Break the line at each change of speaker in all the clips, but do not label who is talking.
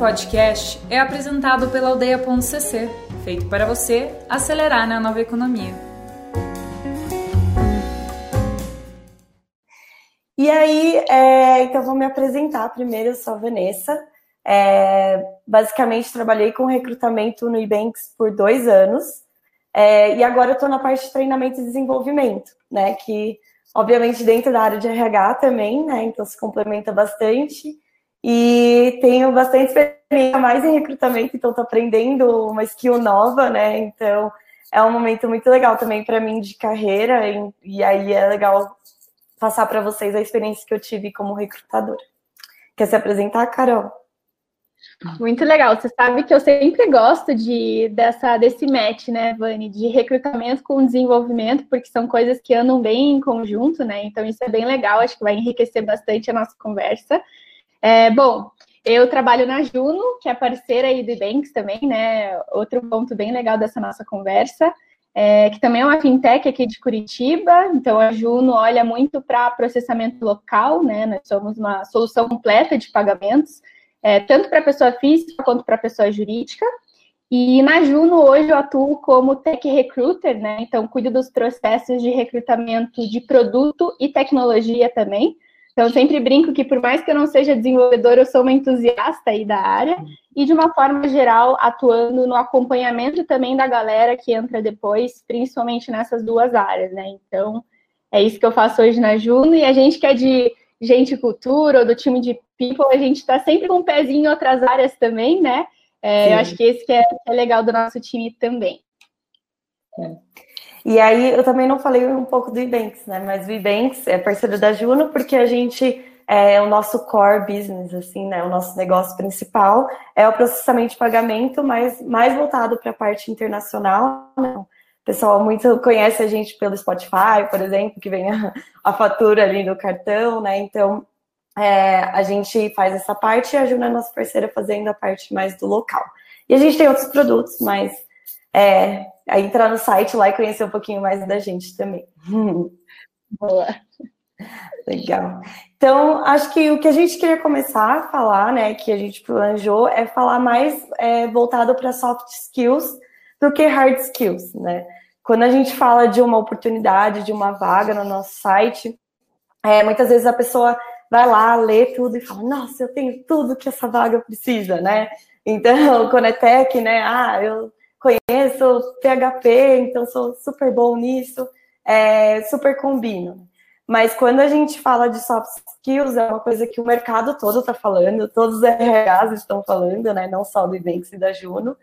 podcast é apresentado pela Aldeia.cc, feito para você acelerar na nova economia.
E aí, é, então vou me apresentar primeiro, eu sou a Vanessa. É, basicamente, trabalhei com recrutamento no Ebanks por dois anos. É, e agora eu estou na parte de treinamento e desenvolvimento, né? Que, obviamente, dentro da área de RH também, né? Então se complementa bastante. E tenho bastante experiência mais em recrutamento, então estou aprendendo uma skill nova, né? Então é um momento muito legal também para mim de carreira, e, e aí é legal passar para vocês a experiência que eu tive como recrutadora. Quer se apresentar, Carol?
Muito legal. Você sabe que eu sempre gosto de dessa desse match, né, Vani, de recrutamento com desenvolvimento, porque são coisas que andam bem em conjunto, né? Então isso é bem legal. Acho que vai enriquecer bastante a nossa conversa. É, bom, eu trabalho na Juno, que é parceira aí do Banks também, né? Outro ponto bem legal dessa nossa conversa, é, que também é uma fintech aqui de Curitiba. Então, a Juno olha muito para processamento local, né? Nós somos uma solução completa de pagamentos, é, tanto para pessoa física quanto para pessoa jurídica. E na Juno, hoje, eu atuo como tech recruiter, né? Então, cuido dos processos de recrutamento de produto e tecnologia também. Então, eu sempre brinco que, por mais que eu não seja desenvolvedora, eu sou uma entusiasta aí da área e, de uma forma geral, atuando no acompanhamento também da galera que entra depois, principalmente nessas duas áreas, né? Então, é isso que eu faço hoje na Juno e a gente que é de gente cultura ou do time de people, a gente está sempre com um pezinho em outras áreas também, né? É, eu acho que esse que é, é legal do nosso time também.
É. E aí, eu também não falei um pouco do Ebanks, né? Mas o Ebanks é parceiro da Juno porque a gente é o nosso core business, assim, né? O nosso negócio principal é o processamento de pagamento, mas mais voltado para a parte internacional. Né? O pessoal muito conhece a gente pelo Spotify, por exemplo, que vem a, a fatura ali do cartão, né? Então, é, a gente faz essa parte e a Juno é nossa parceira fazendo a parte mais do local. E a gente tem outros produtos, mas é, aí entrar no site lá e conhecer um pouquinho mais da gente também.
Boa.
Legal. Então, acho que o que a gente queria começar a falar, né, que a gente planejou, é falar mais é, voltado para soft skills do que hard skills, né? Quando a gente fala de uma oportunidade, de uma vaga no nosso site, é, muitas vezes a pessoa vai lá, lê tudo e fala, nossa, eu tenho tudo que essa vaga precisa, né? Então, quando é tech, né, ah, eu conheço PHP, então sou super bom nisso, é, super combino. Mas quando a gente fala de soft skills, é uma coisa que o mercado todo está falando, todos os RHs estão falando, né? Não só do Ibanks e da Juno.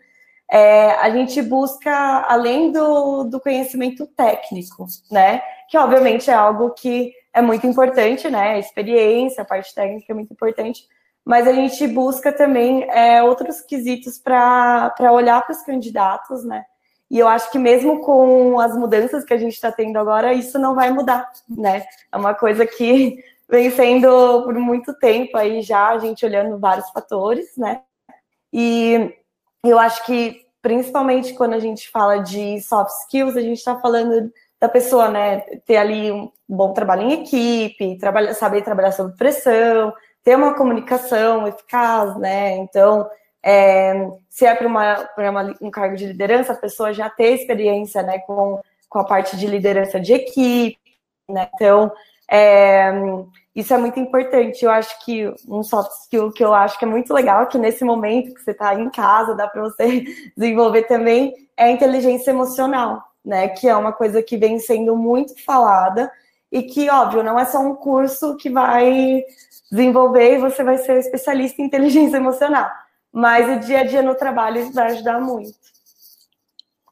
É, a gente busca, além do, do conhecimento técnico, né? Que obviamente é algo que é muito importante, né? A experiência, a parte técnica é muito importante, mas a gente busca também é, outros quesitos para olhar para os candidatos, né? E eu acho que mesmo com as mudanças que a gente está tendo agora, isso não vai mudar, né? É uma coisa que vem sendo por muito tempo aí já, a gente olhando vários fatores, né? E eu acho que, principalmente quando a gente fala de soft skills, a gente está falando da pessoa, né, ter ali um bom trabalho em equipe, trabalhar, saber trabalhar sob pressão, ter uma comunicação eficaz, né? Então, é, se é para um cargo de liderança, a pessoa já ter experiência, né, com, com a parte de liderança de equipe, né? Então, é, isso é muito importante. Eu acho que um soft skill que eu acho que é muito legal, que nesse momento que você está em casa, dá para você desenvolver também, é a inteligência emocional, né? Que é uma coisa que vem sendo muito falada e que, óbvio, não é só um curso que vai desenvolver e você vai ser especialista em inteligência emocional. Mas o dia a dia no trabalho vai ajudar muito.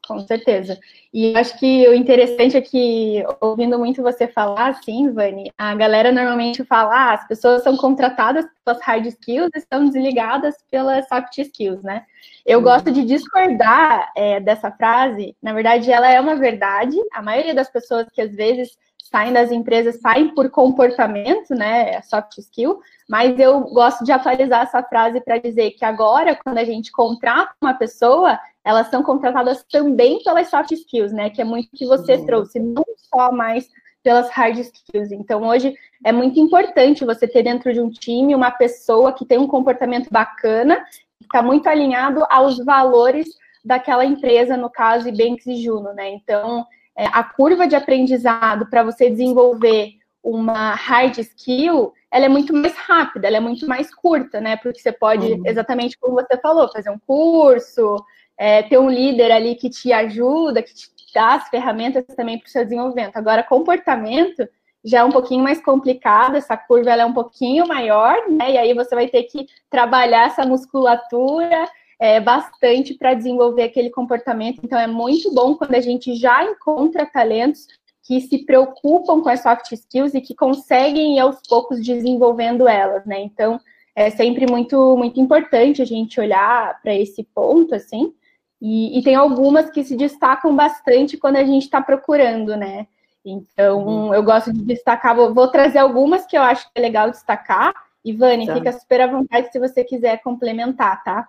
Com certeza. E acho que o interessante é que, ouvindo muito você falar, assim, Vani, a galera normalmente fala, ah, as pessoas são contratadas pelas hard skills e estão desligadas pelas soft skills, né? Eu gosto de discordar é, dessa frase. Na verdade, ela é uma verdade. A maioria das pessoas que às vezes saem das empresas, saem por comportamento, né, soft skill, mas eu gosto de atualizar essa frase para dizer que agora, quando a gente contrata uma pessoa, elas são contratadas também pelas soft skills, né, que é muito que você uhum. trouxe, não só mais pelas hard skills. Então, hoje é muito importante você ter dentro de um time uma pessoa que tem um comportamento bacana, está muito alinhado aos valores daquela empresa, no caso, Banks e Juno, né? Então, é, a curva de aprendizado para você desenvolver uma hard skill, ela é muito mais rápida, ela é muito mais curta, né? Porque você pode, uhum. exatamente como você falou, fazer um curso, é, ter um líder ali que te ajuda, que te dá as ferramentas também para o seu desenvolvimento. Agora, comportamento já é um pouquinho mais complicado, essa curva ela é um pouquinho maior, né? E aí você vai ter que trabalhar essa musculatura é, bastante para desenvolver aquele comportamento. Então, é muito bom quando a gente já encontra talentos que se preocupam com as soft skills e que conseguem ir aos poucos desenvolvendo elas, né? Então, é sempre muito, muito importante a gente olhar para esse ponto, assim. E, e, tem algumas que se destacam bastante quando a gente está procurando, né? Então, uhum. eu gosto de destacar, vou, vou, trazer algumas que eu acho que é legal destacar. Ivane, tá. fica super à vontade se você quiser complementar, tá?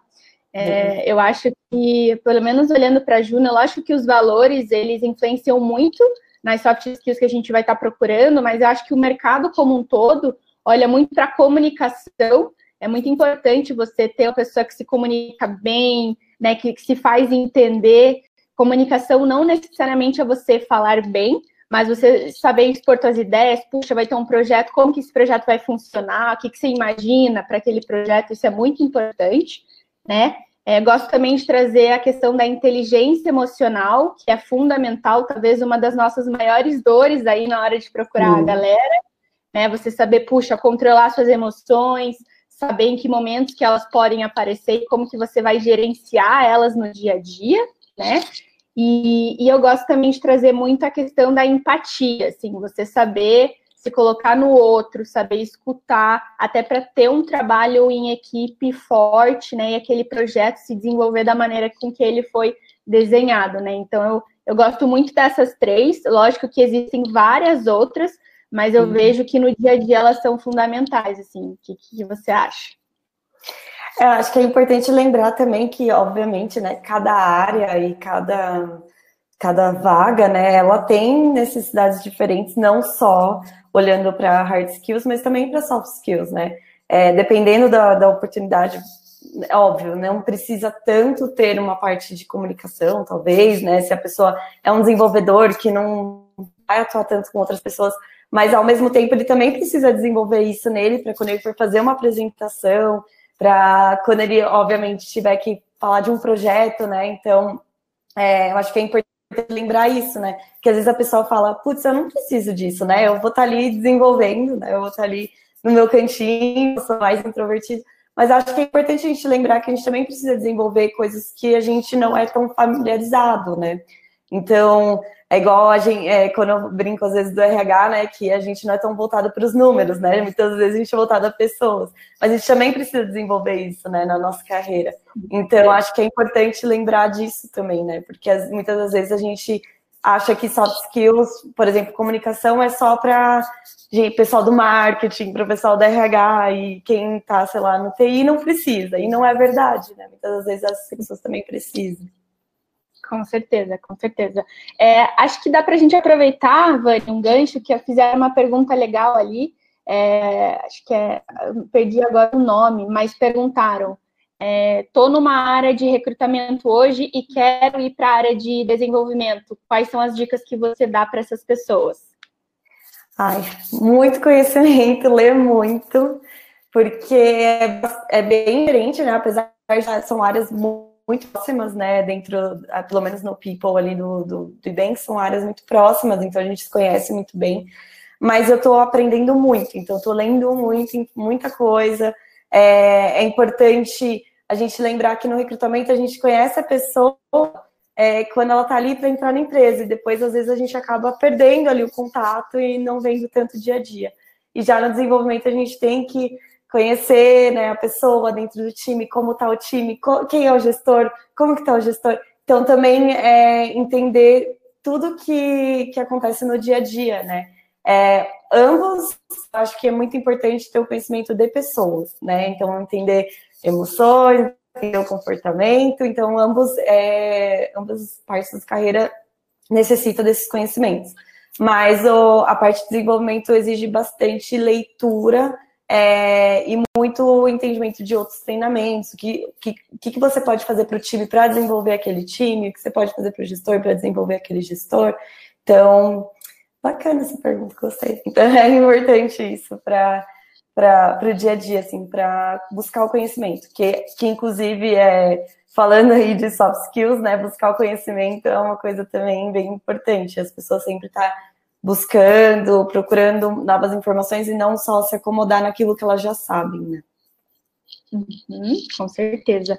É, eu acho que, pelo menos olhando para a Juno, eu acho que os valores, eles influenciam muito nas soft skills que a gente vai estar tá procurando, mas eu acho que o mercado como um todo olha muito para a comunicação. É muito importante você ter uma pessoa que se comunica bem, né, que, que se faz entender. Comunicação não necessariamente é você falar bem, mas você saber expor suas ideias, puxa, vai ter um projeto, como que esse projeto vai funcionar, o que, que você imagina para aquele projeto, isso é muito importante, né? É, gosto também de trazer a questão da inteligência emocional, que é fundamental, talvez uma das nossas maiores dores aí na hora de procurar a galera, né? Você saber, puxa, controlar suas emoções, saber em que momentos que elas podem aparecer e como que você vai gerenciar elas no dia a dia, né? E, e eu gosto também de trazer muito a questão da empatia, assim, você saber se colocar no outro, saber escutar, até para ter um trabalho em equipe forte, né? E aquele projeto se desenvolver da maneira com que ele foi desenhado, né? Então eu, eu gosto muito dessas três, lógico que existem várias outras, mas eu uhum. vejo que no dia a dia elas são fundamentais, assim. O que, que você acha?
Eu acho que é importante lembrar também que, obviamente, né, cada área e cada, cada vaga, né, ela tem necessidades diferentes, não só olhando para hard skills, mas também para soft skills, né? É, dependendo da, da oportunidade, é óbvio, não precisa tanto ter uma parte de comunicação, talvez, né? Se a pessoa é um desenvolvedor que não vai atuar tanto com outras pessoas, mas ao mesmo tempo ele também precisa desenvolver isso nele para quando ele for fazer uma apresentação, para quando ele, obviamente, tiver que falar de um projeto, né? Então, é, eu acho que é importante lembrar isso, né? Que às vezes a pessoa fala, putz, eu não preciso disso, né? Eu vou estar tá ali desenvolvendo, né? Eu vou estar tá ali no meu cantinho, sou mais introvertido. Mas acho que é importante a gente lembrar que a gente também precisa desenvolver coisas que a gente não é tão familiarizado, né? Então, é igual a gente, é, quando eu brinco às vezes do RH, né, que a gente não é tão voltado para os números, né? Muitas vezes a gente é voltado a pessoas, mas a gente também precisa desenvolver isso, né, na nossa carreira. Então, acho que é importante lembrar disso também, né? Porque as, muitas das vezes a gente acha que soft skills, por exemplo, comunicação é só para pessoal do marketing, para o pessoal da RH e quem está, sei lá, no TI não precisa. E não é verdade, né? Muitas das vezes as pessoas também precisam.
Com certeza, com certeza. É, acho que dá para a gente aproveitar, Vânia, um gancho, que fizeram uma pergunta legal ali. É, acho que é, perdi agora o nome, mas perguntaram. Estou é, numa área de recrutamento hoje e quero ir para a área de desenvolvimento. Quais são as dicas que você dá para essas pessoas?
Ai, muito conhecimento, ler muito, porque é, é bem diferente, né? Apesar de são áreas muito muito próximas, né, dentro, ah, pelo menos no People ali do, do, do Ibank, são áreas muito próximas, então a gente se conhece muito bem, mas eu estou aprendendo muito, então estou lendo muito, muita coisa, é, é, importante a gente lembrar que no recrutamento a gente conhece a pessoa é, quando ela está ali para entrar na empresa, e depois às vezes a gente acaba perdendo ali o contato e não vendo tanto dia a dia. E já no desenvolvimento a gente tem que conhecer né, a pessoa dentro do time, como está o time, quem é o gestor, como que está o gestor. Então, também é, entender tudo que, que acontece no dia a dia, né? É, ambos, acho que é muito importante ter o conhecimento de pessoas, né? Então, entender emoções, entender o comportamento. Então, ambos, é, ambas partes da carreira necessitam desses conhecimentos. Mas o, a parte de desenvolvimento exige bastante leitura é, e muito entendimento de outros treinamentos, o que, que, que você pode fazer para o time para desenvolver aquele time, o que você pode fazer para o gestor para desenvolver aquele gestor. Então, bacana essa pergunta, gostei. Então, é importante isso para para o dia a dia, assim, para buscar o conhecimento, que, que inclusive é falando aí de soft skills, né? Buscar o conhecimento é uma coisa também bem importante. As pessoas sempre estão tá buscando, procurando novas informações e não só se acomodar naquilo que elas já sabem, né?
Uhum, com certeza.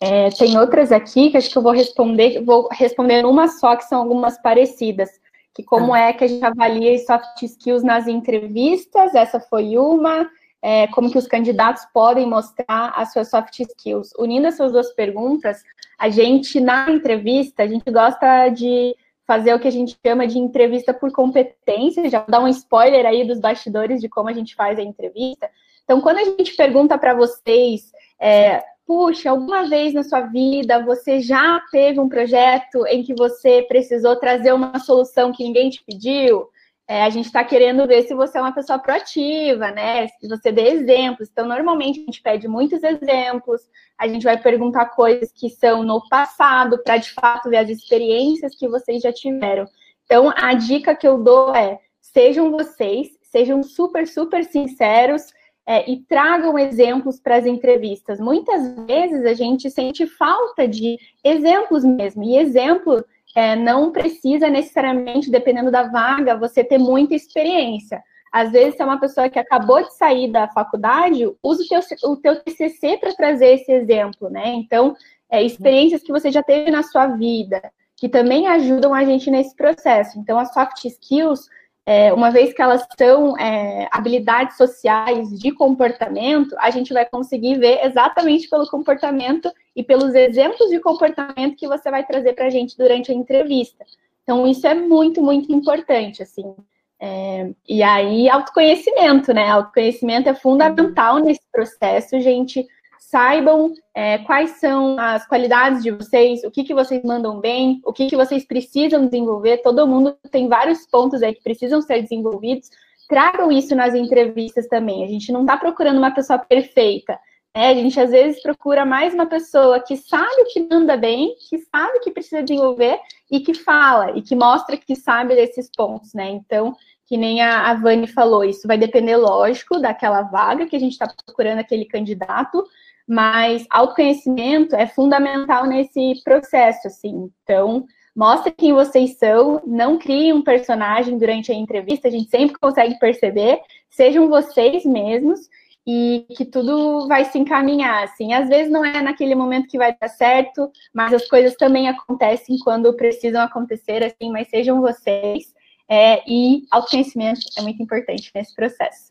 É, tem outras aqui que acho que eu vou responder, vou responder uma só, que são algumas parecidas que como ah. é que a gente avalia soft skills nas entrevistas, essa foi uma, é, como que os candidatos podem mostrar as suas soft skills. Unindo essas duas perguntas, a gente, na entrevista, a gente gosta de fazer o que a gente chama de entrevista por competência, já dar um spoiler aí dos bastidores de como a gente faz a entrevista. Então, quando a gente pergunta para vocês é, puxa, alguma vez na sua vida você já teve um projeto em que você precisou trazer uma solução que ninguém te pediu? É, a gente está querendo ver se você é uma pessoa proativa, né? Se você dê exemplos. Então, normalmente a gente pede muitos exemplos, a gente vai perguntar coisas que são no passado, para de fato ver as experiências que vocês já tiveram. Então, a dica que eu dou é: sejam vocês, sejam super, super sinceros é, e tragam exemplos para as entrevistas. Muitas vezes a gente sente falta de exemplos mesmo, e exemplo é, não precisa necessariamente, dependendo da vaga, você ter muita experiência. Às vezes, se é uma pessoa que acabou de sair da faculdade, use o teu, o teu TCC para trazer esse exemplo, né? Então, é, experiências que você já teve na sua vida, que também ajudam a gente nesse processo. Então, as soft skills é, uma vez que elas são é, habilidades sociais de comportamento, a gente vai conseguir ver exatamente pelo comportamento e pelos exemplos de comportamento que você vai trazer para a gente durante a entrevista. Então, isso é muito, muito importante, assim. É, e aí, autoconhecimento, né? Autoconhecimento é fundamental nesse processo, gente saibam é, quais são as qualidades de vocês, o que, que vocês mandam bem, o que, que vocês precisam desenvolver. Todo mundo tem vários pontos aí que precisam ser desenvolvidos. Tragam isso nas entrevistas também. A gente não está procurando uma pessoa perfeita. Né? A gente às vezes procura mais uma pessoa que sabe o que manda bem, que sabe o que precisa desenvolver e que fala e que mostra que sabe desses pontos, né? Então, que nem a, a Vani falou, isso vai depender, lógico, daquela vaga que a gente está procurando aquele candidato, mas autoconhecimento é fundamental nesse processo, assim. Então, mostre quem vocês são, não criem um personagem durante a entrevista, a gente sempre consegue perceber, sejam vocês mesmos e que tudo vai se encaminhar, assim. Às vezes não é naquele momento que vai dar certo, mas as coisas também acontecem quando precisam acontecer, assim, mas sejam vocês. É, e autoconhecimento é muito importante nesse processo.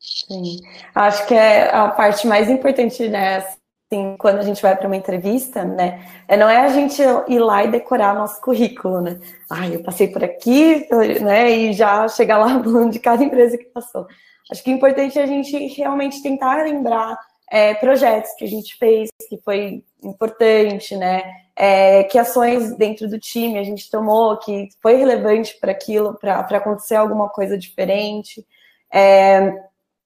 Sim, acho que é a parte mais importante, né? Assim, quando a gente vai para uma entrevista, né? É, não é a gente ir lá e decorar nosso currículo, né? Ah, eu passei por aqui, né? E já chegar lá falando de cada empresa que passou. Acho que o importante é a gente realmente tentar lembrar é, projetos que a gente fez, que foi importante, né? É, que ações dentro do time a gente tomou, que foi relevante para aquilo, para acontecer alguma coisa diferente. É,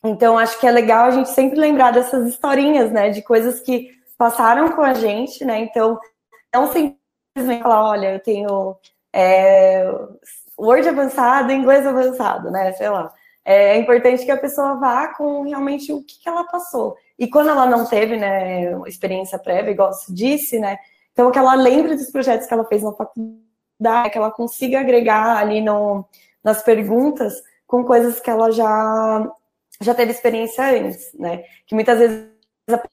então, acho que é legal a gente sempre lembrar dessas historinhas, né? De coisas que passaram com a gente, né? Então, não simplesmente falar, olha, eu tenho é, Word avançado, inglês avançado, né? Sei lá. É importante que a pessoa vá com realmente o que, que ela passou. E quando ela não teve, né, experiência prévia, igual você disse, né? Então, que ela lembre dos projetos que ela fez na faculdade, que ela consiga agregar ali no, nas perguntas com coisas que ela já já teve experiência antes, né? Que muitas vezes é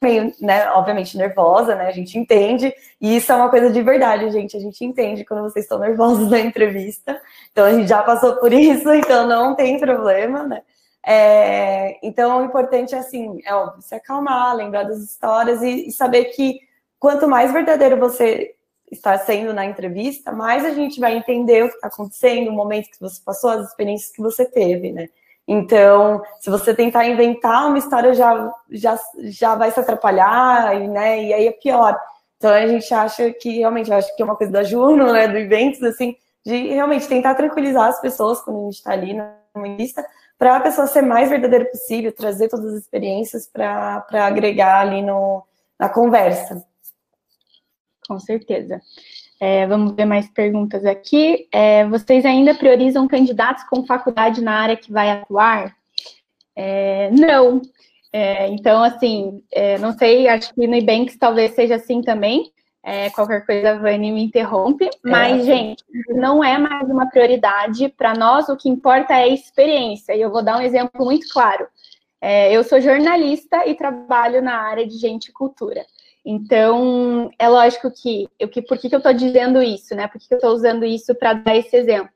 meio, né, obviamente nervosa, né? A gente entende, e isso é uma coisa de verdade, gente. A gente entende quando vocês estão nervosos na entrevista. Então a gente já passou por isso, então não tem problema, né? É, então o importante é assim, é óbvio, se acalmar, lembrar das histórias e, e saber que quanto mais verdadeiro você está sendo na entrevista, mais a gente vai entender o que está acontecendo, o momento que você passou, as experiências que você teve, né? Então, se você tentar inventar uma história, já, já, já vai se atrapalhar, e, né? E aí é pior. Então, a gente acha que, realmente, eu acho que é uma coisa da Juno, né? Do eventos, assim, de realmente tentar tranquilizar as pessoas quando a gente está ali na lista, para a pessoa ser mais verdadeira possível, trazer todas as experiências para agregar ali no, na conversa.
Com certeza. É, vamos ver mais perguntas aqui. É, vocês ainda priorizam candidatos com faculdade na área que vai atuar? É, não. É, então, assim, é, não sei, acho que no Ibanks talvez seja assim também. É, qualquer coisa, a Vani me interrompe. Mas, gente, não é mais uma prioridade. Para nós, o que importa é a experiência. E eu vou dar um exemplo muito claro. eu sou jornalista e trabalho na área de gente e cultura. Então, é lógico que, eu, que por que, que eu estou dizendo isso, né? Por que, que eu estou usando isso para dar esse exemplo?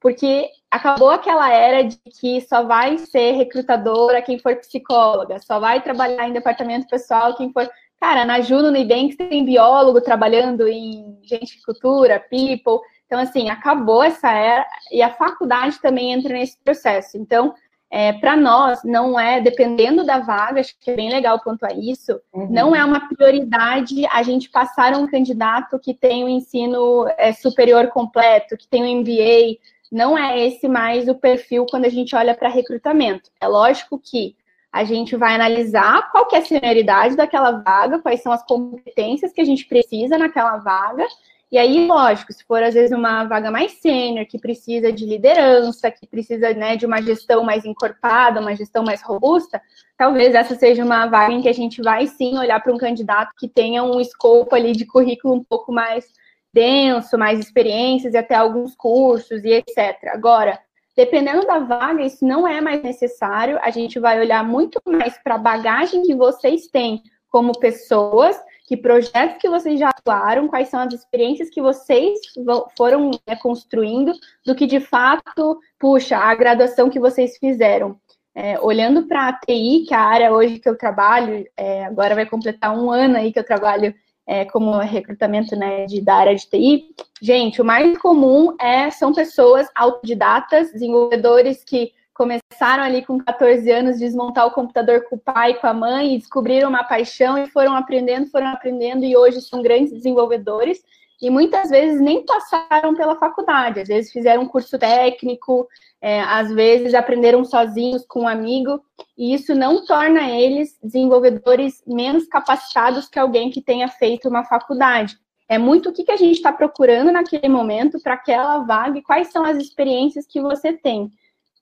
Porque acabou aquela era de que só vai ser recrutadora quem for psicóloga, só vai trabalhar em departamento pessoal quem for. Cara, na Juno, no Ibanks, tem biólogo trabalhando em gente de cultura, people. Então, assim, acabou essa era e a faculdade também entra nesse processo. Então, é, para nós, não é, dependendo da vaga, acho que é bem legal quanto a isso, uhum. não é uma prioridade a gente passar um candidato que tem o um ensino é, superior completo, que tem o um MBA, não é esse mais o perfil quando a gente olha para recrutamento. É lógico que a gente vai analisar qual é a senioridade daquela vaga, quais são as competências que a gente precisa naquela vaga, e aí, lógico, se for às vezes uma vaga mais sênior, que precisa de liderança, que precisa né, de uma gestão mais encorpada, uma gestão mais robusta, talvez essa seja uma vaga em que a gente vai sim olhar para um candidato que tenha um escopo ali de currículo um pouco mais denso, mais experiências e até alguns cursos e etc. Agora, dependendo da vaga, isso não é mais necessário. A gente vai olhar muito mais para a bagagem que vocês têm como pessoas que projetos que vocês já atuaram, quais são as experiências que vocês foram né, construindo, do que de fato, puxa, a graduação que vocês fizeram. É, olhando para a TI, que é a área hoje que eu trabalho, é, agora vai completar um ano aí que eu trabalho é, como recrutamento né, de, da área de TI, gente, o mais comum é são pessoas autodidatas, desenvolvedores que começaram ali com 14 anos desmontar o computador com o pai, com a mãe, e descobriram uma paixão e foram aprendendo, foram aprendendo, e hoje são grandes desenvolvedores. E muitas vezes nem passaram pela faculdade, às vezes fizeram um curso técnico, é, às vezes aprenderam sozinhos com um amigo, e isso não torna eles desenvolvedores menos capacitados que alguém que tenha feito uma faculdade. É muito o que, que a gente está procurando naquele momento para aquela vaga e quais são as experiências que você tem.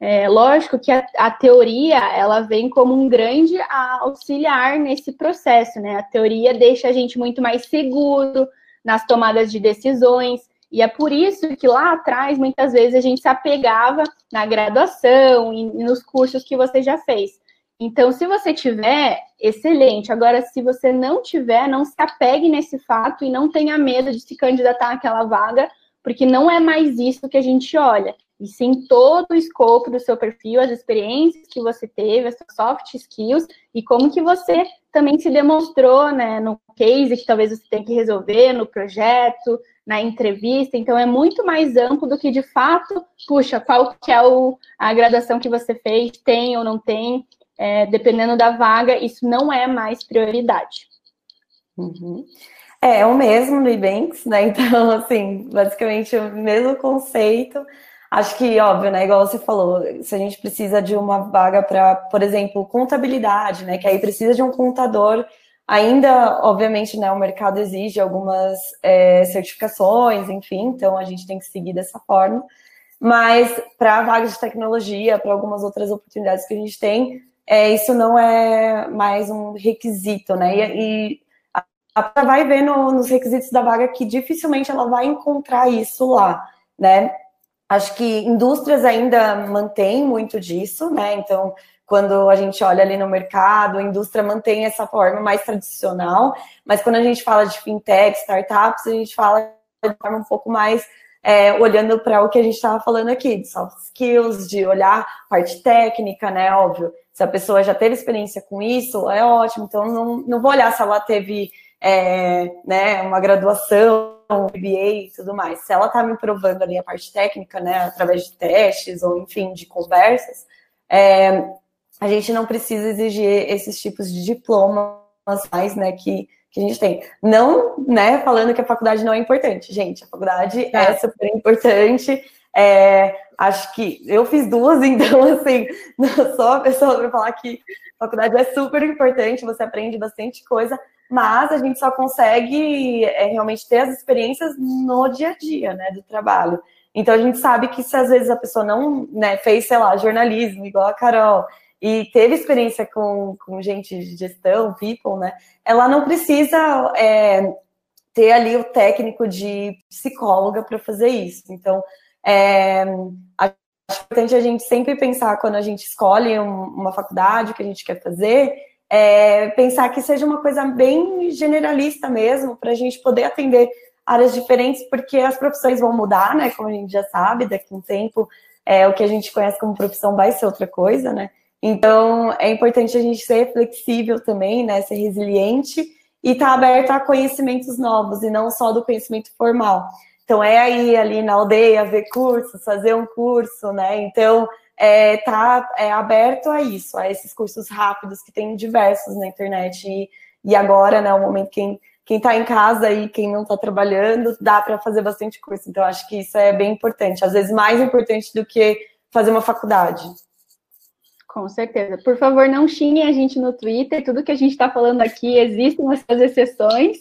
É, lógico que a, a, teoria ela vem como um grande auxiliar nesse processo, né? A teoria deixa a gente muito mais seguro nas tomadas de decisões, e é por isso que lá atrás, muitas vezes, a gente se apegava na graduação e nos cursos que você já fez. Então, se você tiver, excelente. Agora, se você não tiver, não se apegue nesse fato e não tenha medo de se candidatar àquela vaga, porque não é mais isso que a gente olha e sim todo o escopo do seu perfil, as experiências que você teve, as suas soft skills e como que você também se demonstrou, né, no case que talvez você tenha que resolver, no projeto, na entrevista. Então é muito mais amplo do que de fato, puxa, qual que é o, a graduação que você fez, tem ou não tem, é, dependendo da vaga, isso não é mais prioridade.
Uhum. É, é o mesmo no Ebanks, né? Então, assim, basicamente o mesmo conceito. Acho que, óbvio, né? Igual você falou, se a gente precisa de uma vaga para, por exemplo, contabilidade, né? Que aí precisa de um contador. Ainda, obviamente, né, o mercado exige algumas é, certificações, enfim, então a gente tem que seguir dessa forma. Mas para vagas de tecnologia, para algumas outras oportunidades que a gente tem, é, isso não é mais um requisito, né? E, e a vai ver no, nos requisitos da vaga que dificilmente ela vai encontrar isso lá, né? Acho que indústrias ainda mantêm muito disso, né? Então, quando a gente olha ali no mercado, a indústria mantém essa forma mais tradicional, mas quando a gente fala de fintech, startups, a gente fala de forma um pouco mais é, olhando para o que a gente estava falando aqui, de soft skills, de olhar parte técnica, né? Óbvio, se a pessoa já teve experiência com isso, é ótimo. Então, não, não vou olhar se ela teve é, né, uma graduação MBA e tudo mais. Se ela está me provando ali a parte técnica, né, através de testes ou, enfim, de conversas, é, a gente não precisa exigir esses tipos de diplomas mais, né, que, que a gente tem. Não, né, falando que a faculdade não é importante, gente, a faculdade é, é super importante, É, acho que eu fiz duas, então, assim, não sou a pessoa para falar que faculdade é super importante, você aprende bastante coisa, mas a gente só consegue é, realmente ter as experiências no dia a dia, né, do trabalho. Então a gente sabe que se às vezes a pessoa não né, fez, sei lá, jornalismo, igual a Carol, e teve experiência com, com gente de gestão, people, né? Ela não precisa é, ter ali o técnico de psicóloga para fazer isso. Então, é, acho importante a gente sempre pensar quando a gente escolhe um, uma faculdade, o que a gente quer fazer, é, pensar que seja uma coisa bem generalista mesmo, para a gente poder atender áreas diferentes, porque as profissões vão mudar, né? Como a gente já sabe, daqui a um tempo, é, o que a gente conhece como profissão vai ser outra coisa, né? Então, é importante a gente ser flexível também, né? Ser resiliente e estar tá aberto a conhecimentos novos e não só do conhecimento formal. Então, é aí ali na aldeia ver cursos, fazer um curso, né? Então, é, tá é, aberto a isso, a esses cursos rápidos que tem diversos na internet. E, e agora, né, o momento quem quem está em casa e quem não está trabalhando, dá para fazer bastante curso. Então, acho que isso é bem importante, às vezes mais importante do que fazer uma faculdade.
Com certeza. Por favor, não xinguem a gente no Twitter. Tudo que a gente está falando aqui, existem essas exceções.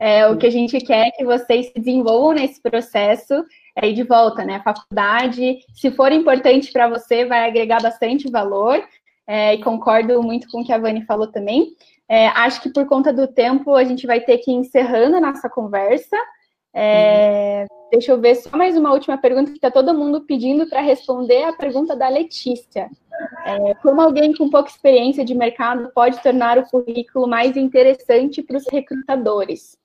É, o que a gente quer é que vocês se desenvolvam nesse processo aí de volta, né? Faculdade, se for importante para você, vai agregar bastante valor. É, e concordo muito com o que a Vani falou também. É, acho que por conta do tempo a gente vai ter que ir encerrando a nossa conversa. É, deixa eu ver só mais uma última pergunta que está todo mundo pedindo para responder a pergunta da Letícia. É, como alguém com pouca experiência de mercado pode tornar o currículo mais interessante para os recrutadores?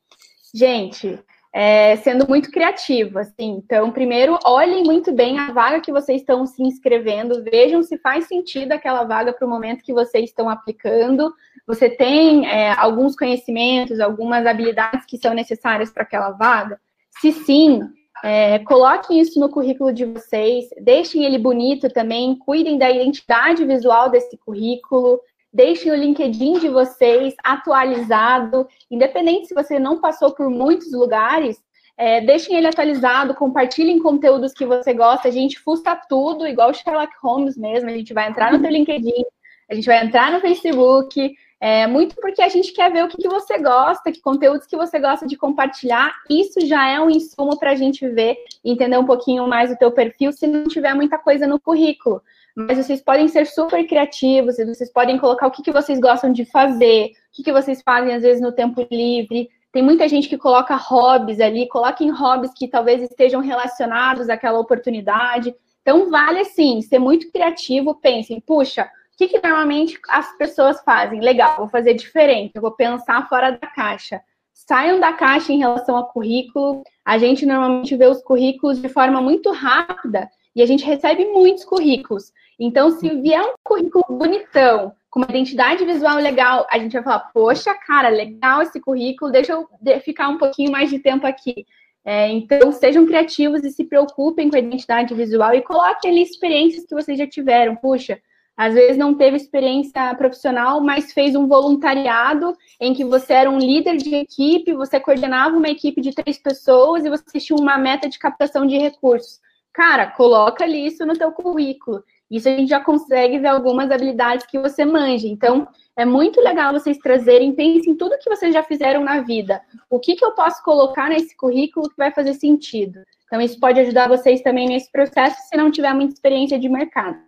Gente, é, sendo muito criativo, assim. Então, primeiro, olhem muito bem a vaga que vocês estão se inscrevendo, vejam se faz sentido aquela vaga para o momento que vocês estão aplicando. Você tem é, alguns conhecimentos, algumas habilidades que são necessárias para aquela vaga? Se sim, é, coloquem isso no currículo de vocês, deixem ele bonito também, cuidem da identidade visual desse currículo, Deixem o LinkedIn de vocês atualizado, independente se você não passou por muitos lugares, é, deixem ele atualizado, compartilhem conteúdos que você gosta. A gente fusta tudo, igual Sherlock Holmes mesmo. A gente vai entrar no teu LinkedIn, a gente vai entrar no Facebook, é, muito porque a gente quer ver o que, que, você gosta, que conteúdos que você gosta de compartilhar. Isso já é um insumo para a gente ver e entender um pouquinho mais o teu perfil, se não tiver muita coisa no currículo mas vocês podem ser super criativos, vocês podem colocar o que, que vocês gostam de fazer, o que, que vocês fazem às vezes no tempo livre. Tem muita gente que coloca hobbies ali, coloquem hobbies que talvez estejam relacionados àquela oportunidade. Então, vale sim, ser muito criativo, pensem, puxa, o que, que normalmente as pessoas fazem? Legal, vou fazer diferente, eu vou pensar fora da caixa. Saiam da caixa em relação ao currículo. A gente normalmente vê os currículos de forma muito rápida e a gente recebe muitos currículos. Então, se vier um currículo bonitão, com uma identidade visual legal, a gente vai falar, poxa, cara, legal esse currículo, deixa eu ficar um pouquinho mais de tempo aqui. É, então, sejam criativos e se preocupem com a identidade visual e coloquem ali experiências que vocês já tiveram. Puxa, às vezes não teve experiência profissional, mas fez um voluntariado em que você era um líder de equipe, você coordenava uma equipe de três pessoas e você tinha uma meta de captação de recursos. Cara, coloca ali isso no teu currículo. Isso a gente já consegue ver algumas habilidades que você manja. Então, é muito legal vocês trazerem, pensem em tudo que vocês já fizeram na vida. O que, que eu posso colocar nesse currículo que vai fazer sentido? Então, isso pode ajudar vocês também nesse processo, se não tiver muita experiência de mercado.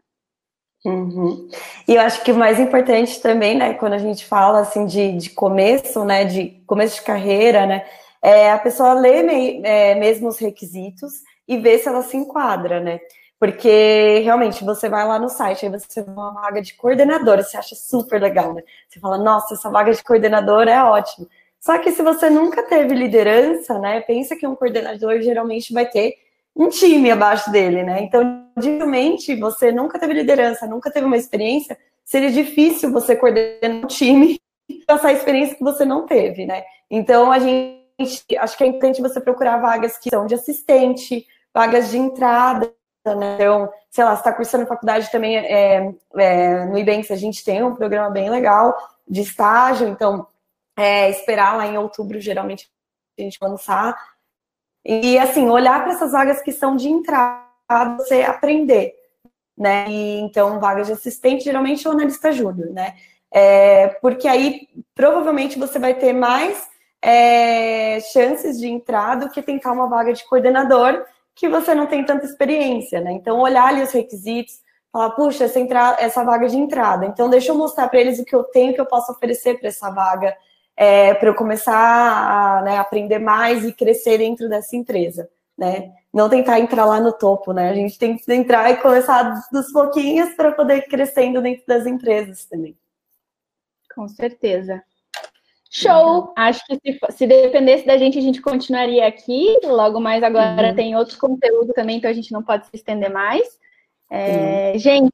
Uhum. E eu acho que o mais importante também, né, quando a gente fala assim de, de começo, né, de começo de carreira, né, é a pessoa ler é, mesmo os requisitos e ver se ela se enquadra, né? Porque realmente você vai lá no site, aí você vê uma vaga de coordenadora, você acha super legal, né? Você fala, nossa, essa vaga de coordenadora é ótima. Só que se você nunca teve liderança, né? Pensa que um coordenador geralmente vai ter um time abaixo dele, né? Então, dificilmente você nunca teve liderança, nunca teve uma experiência, seria difícil você coordenar um time passar a experiência que você não teve, né? Então, a gente acho que é importante você procurar vagas que são de assistente, vagas de entrada, né? Então, sei lá, você está cursando faculdade também é, é, no IBENX, a gente tem um programa bem legal de estágio, então é, esperar lá em outubro, geralmente, a gente lançar. E assim, olhar para essas vagas que são de entrada, você aprender, né? E, então, vagas de assistente, geralmente, é o analista júnior, né? É, porque aí, provavelmente, você vai ter mais é, chances de entrar do que tentar uma vaga de coordenador, que você não tem tanta experiência, né? Então, olhar ali os requisitos, falar, puxa, essa, entra... essa vaga de entrada, então deixa eu mostrar para eles o que eu tenho que eu posso oferecer para essa vaga, é, para eu começar a né, aprender mais e crescer dentro dessa empresa, né? Não tentar entrar lá no topo, né? A gente tem que entrar e começar dos pouquinhos para poder ir crescendo dentro das empresas também.
Com certeza. Show! Acho que se, se, dependesse da gente, a gente continuaria aqui. Logo mais agora uhum. tem outro conteúdo também, então a gente não pode se estender mais. É, uhum. Gente,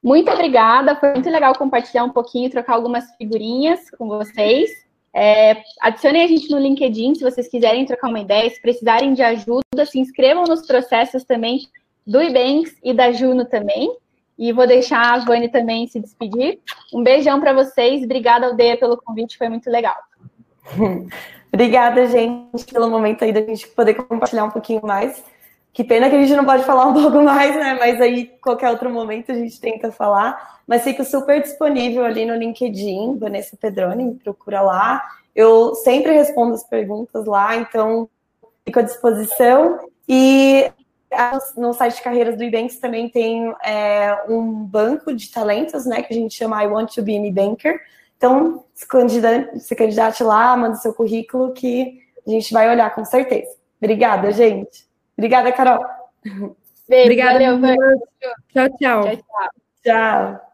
muito obrigada. Foi muito legal compartilhar um pouquinho, trocar algumas figurinhas com vocês. É, adicionem a gente no LinkedIn se vocês quiserem trocar uma ideia, se precisarem de ajuda, se inscrevam nos processos também do Ibanks e da Juno também. E vou deixar a Vani também se despedir. Um beijão para vocês. Obrigada, Aldeia, pelo convite. Foi muito legal.
Obrigada, gente, pelo momento aí da gente poder compartilhar um pouquinho mais. Que pena que a gente não pode falar um pouco mais, né? Mas aí, qualquer outro momento, a gente tenta falar. Mas fico super disponível ali no LinkedIn, Vanessa Pedroni, procura lá. Eu sempre respondo as perguntas lá, então fico à disposição. E no site de carreiras do Ibanks também tem é, um banco de talentos, né, que a gente chama I Want to Be an Banker. Então, se candidate, se candidate lá, manda seu currículo que a gente vai olhar com certeza. Obrigada, gente. Obrigada, Carol.
Beijo, Obrigada. Valeu,
tchau, tchau. Tchau,
tchau. Tchau.